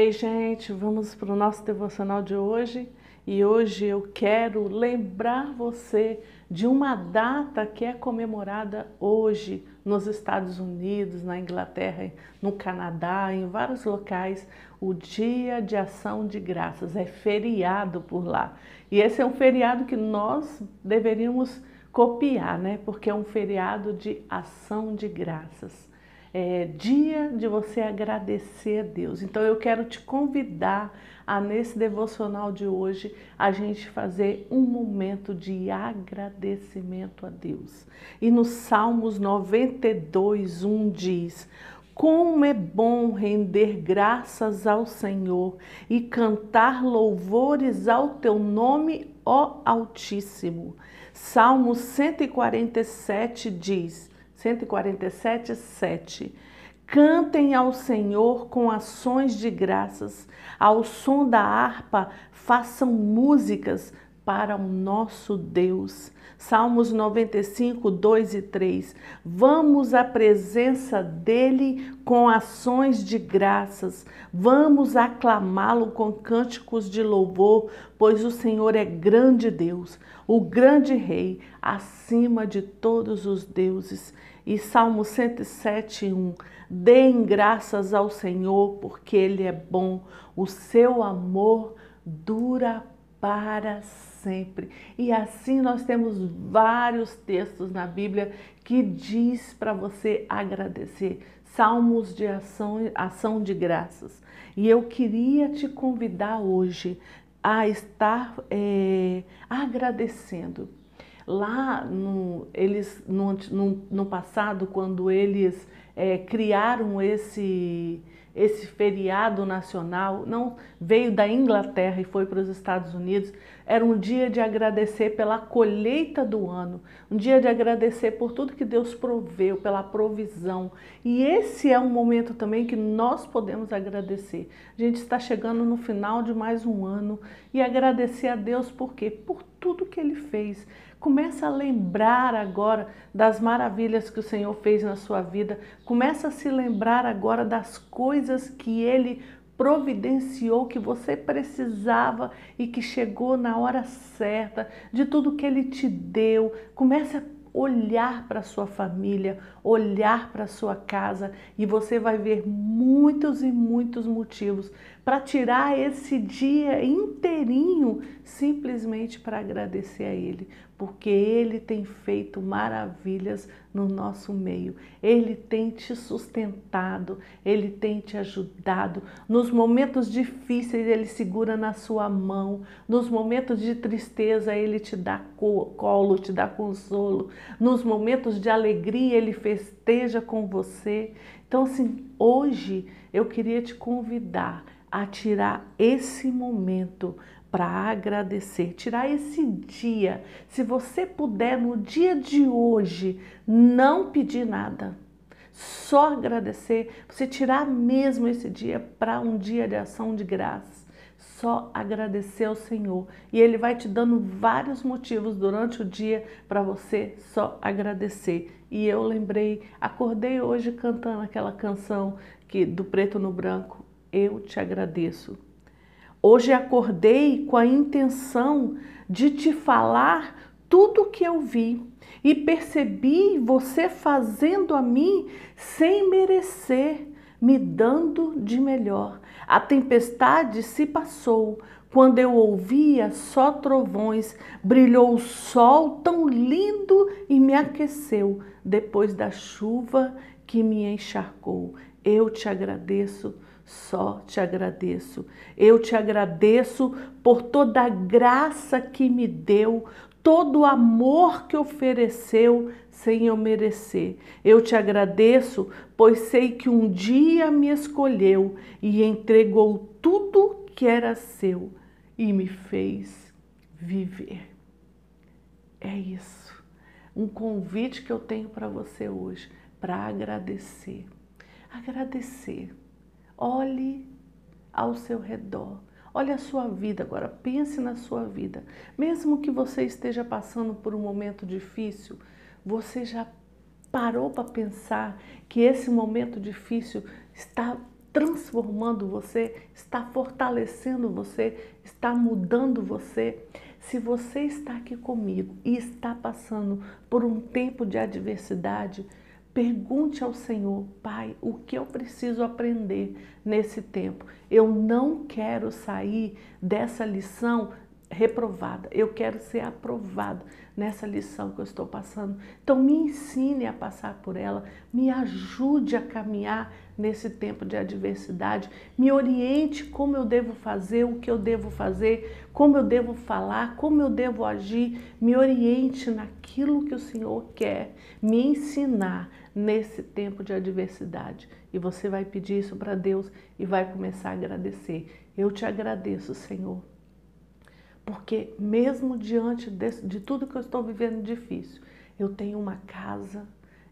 Ei, gente, vamos para o nosso devocional de hoje e hoje eu quero lembrar você de uma data que é comemorada hoje nos Estados Unidos, na Inglaterra, no Canadá, em vários locais, o Dia de Ação de Graças. É feriado por lá. E esse é um feriado que nós deveríamos copiar, né? Porque é um feriado de ação de graças é, dia de você agradecer a Deus. Então eu quero te convidar a nesse devocional de hoje a gente fazer um momento de agradecimento a Deus. E no Salmos 92, 1 diz: como é bom render graças ao Senhor e cantar louvores ao teu nome, ó Altíssimo. Salmo 147 diz: 147, 7. Cantem ao Senhor com ações de graças, ao som da harpa, façam músicas para o nosso Deus. Salmos 95, 2 e 3. Vamos à presença dele com ações de graças. Vamos aclamá-lo com cânticos de louvor, pois o Senhor é grande Deus, o grande Rei, acima de todos os deuses. E Salmo 107, 1. Deem graças ao Senhor, porque Ele é bom, o seu amor dura para sempre. E assim nós temos vários textos na Bíblia que diz para você agradecer. Salmos de ação, ação de graças. E eu queria te convidar hoje a estar é, agradecendo Lá no, eles, no, no, no passado, quando eles é, criaram esse, esse feriado nacional, não veio da Inglaterra e foi para os Estados Unidos, era um dia de agradecer pela colheita do ano, um dia de agradecer por tudo que Deus proveu, pela provisão. E esse é um momento também que nós podemos agradecer. A gente está chegando no final de mais um ano e agradecer a Deus por quê? Por tudo que Ele fez. Começa a lembrar agora das maravilhas que o Senhor fez na sua vida. Começa a se lembrar agora das coisas que Ele providenciou, que você precisava e que chegou na hora certa, de tudo que Ele te deu. Comece a olhar para sua família, olhar para sua casa e você vai ver muitos e muitos motivos para tirar esse dia inteirinho simplesmente para agradecer a Ele, porque Ele tem feito maravilhas no nosso meio. Ele tem te sustentado, Ele tem te ajudado. Nos momentos difíceis, Ele segura na sua mão. Nos momentos de tristeza, Ele te dá colo, te dá consolo. Nos momentos de alegria, Ele festeja com você. Então, assim, hoje eu queria te convidar a tirar esse momento para agradecer, tirar esse dia. Se você puder no dia de hoje não pedir nada, só agradecer, você tirar mesmo esse dia para um dia de ação de graças. Só agradecer ao Senhor e Ele vai te dando vários motivos durante o dia para você só agradecer. E eu lembrei, acordei hoje cantando aquela canção que do preto no branco, eu te agradeço. Hoje acordei com a intenção de te falar tudo o que eu vi e percebi você fazendo a mim sem merecer, me dando de melhor. A tempestade se passou. Quando eu ouvia só trovões, brilhou o sol tão lindo e me aqueceu depois da chuva que me encharcou. Eu te agradeço só te agradeço. Eu te agradeço por toda a graça que me deu, todo o amor que ofereceu sem eu merecer. Eu te agradeço, pois sei que um dia me escolheu e entregou tudo que era seu e me fez viver. É isso. Um convite que eu tenho para você hoje, para agradecer. Agradecer Olhe ao seu redor. Olhe a sua vida agora, pense na sua vida. Mesmo que você esteja passando por um momento difícil, você já parou para pensar que esse momento difícil está transformando você, está fortalecendo você, está mudando você. Se você está aqui comigo e está passando por um tempo de adversidade, pergunte ao Senhor, Pai, o que eu preciso aprender nesse tempo? Eu não quero sair dessa lição reprovada, eu quero ser aprovado nessa lição que eu estou passando. Então me ensine a passar por ela, me ajude a caminhar nesse tempo de adversidade, me oriente como eu devo fazer, o que eu devo fazer, como eu devo falar, como eu devo agir, me oriente naquilo que o Senhor quer me ensinar nesse tempo de adversidade. E você vai pedir isso para Deus e vai começar a agradecer. Eu te agradeço, Senhor porque mesmo diante de, de tudo que eu estou vivendo difícil, eu tenho uma casa,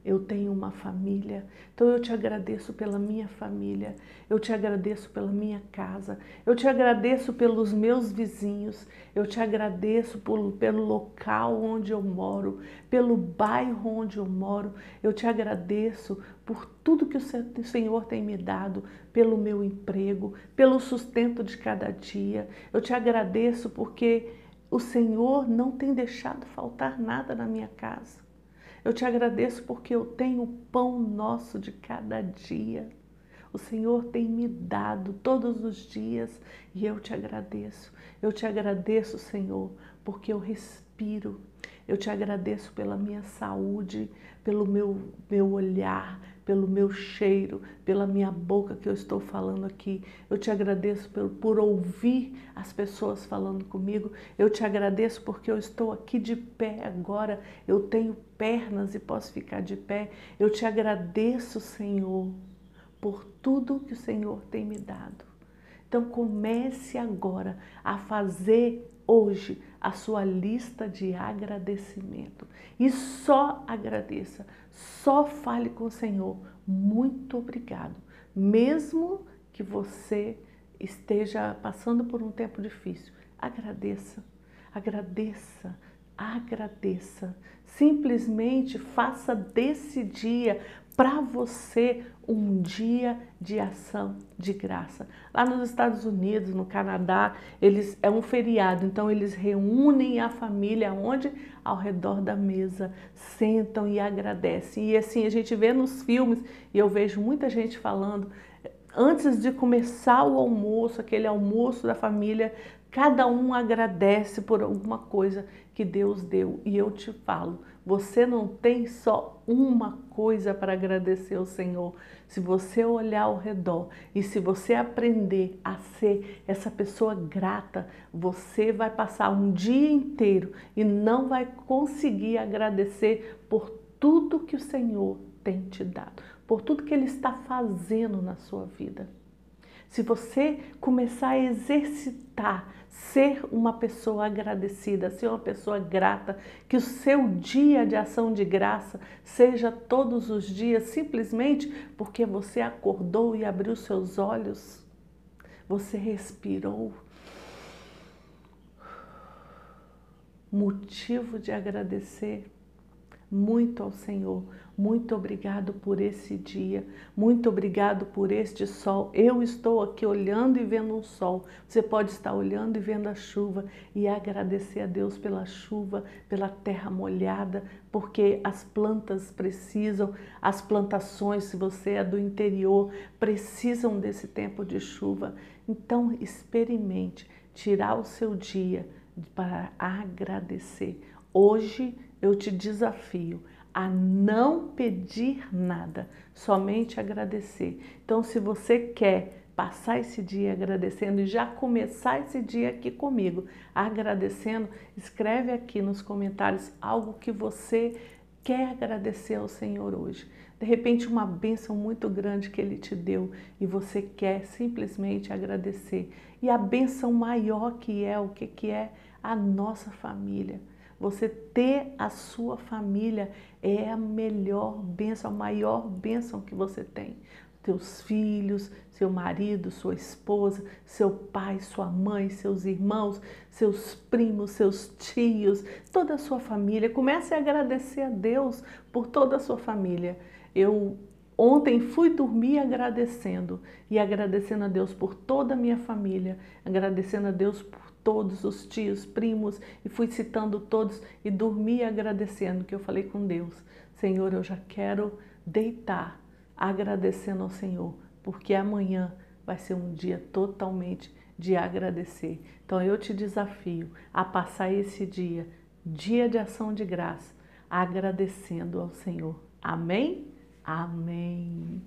eu tenho uma família. Então eu te agradeço pela minha família, eu te agradeço pela minha casa, eu te agradeço pelos meus vizinhos, eu te agradeço por, pelo local onde eu moro, pelo bairro onde eu moro, eu te agradeço por tudo que o Senhor tem me dado, pelo meu emprego, pelo sustento de cada dia. Eu te agradeço porque o Senhor não tem deixado faltar nada na minha casa. Eu te agradeço porque eu tenho o pão nosso de cada dia. O Senhor tem me dado todos os dias e eu te agradeço. Eu te agradeço, Senhor, porque eu respiro. Eu te agradeço pela minha saúde, pelo meu, meu olhar, pelo meu cheiro, pela minha boca que eu estou falando aqui. Eu te agradeço por, por ouvir as pessoas falando comigo. Eu te agradeço porque eu estou aqui de pé agora. Eu tenho pernas e posso ficar de pé. Eu te agradeço, Senhor, por tudo que o Senhor tem me dado. Então comece agora a fazer hoje a sua lista de agradecimento e só agradeça, só fale com o Senhor. Muito obrigado, mesmo que você esteja passando por um tempo difícil. Agradeça, agradeça, agradeça. Simplesmente faça desse dia para você um dia de ação de graça. Lá nos Estados Unidos, no Canadá, eles é um feriado, então eles reúnem a família onde ao redor da mesa, sentam e agradecem. E assim a gente vê nos filmes e eu vejo muita gente falando antes de começar o almoço, aquele almoço da família, cada um agradece por alguma coisa que Deus deu. E eu te falo, você não tem só uma coisa para agradecer ao Senhor. Se você olhar ao redor e se você aprender a ser essa pessoa grata, você vai passar um dia inteiro e não vai conseguir agradecer por tudo que o Senhor tem te dado, por tudo que Ele está fazendo na sua vida. Se você começar a exercitar ser uma pessoa agradecida, ser uma pessoa grata, que o seu dia de ação de graça seja todos os dias simplesmente porque você acordou e abriu seus olhos, você respirou. Motivo de agradecer muito ao Senhor. Muito obrigado por esse dia, muito obrigado por este sol. Eu estou aqui olhando e vendo um sol. Você pode estar olhando e vendo a chuva e agradecer a Deus pela chuva, pela terra molhada, porque as plantas precisam, as plantações, se você é do interior, precisam desse tempo de chuva. Então, experimente tirar o seu dia para agradecer. Hoje eu te desafio a não pedir nada, somente agradecer. Então, se você quer passar esse dia agradecendo e já começar esse dia aqui comigo, agradecendo, escreve aqui nos comentários algo que você quer agradecer ao Senhor hoje. De repente, uma bênção muito grande que Ele te deu e você quer simplesmente agradecer. E a bênção maior que é, o que, que é? A nossa família. Você ter a sua família é a melhor bênção, a maior bênção que você tem. Teus filhos, seu marido, sua esposa, seu pai, sua mãe, seus irmãos, seus primos, seus tios, toda a sua família. Comece a agradecer a Deus por toda a sua família. Eu Ontem fui dormir agradecendo e agradecendo a Deus por toda a minha família, agradecendo a Deus por todos os tios, primos e fui citando todos e dormi agradecendo que eu falei com Deus, Senhor, eu já quero deitar agradecendo ao Senhor, porque amanhã vai ser um dia totalmente de agradecer. Então eu te desafio a passar esse dia, dia de ação de graça, agradecendo ao Senhor. Amém? Amém.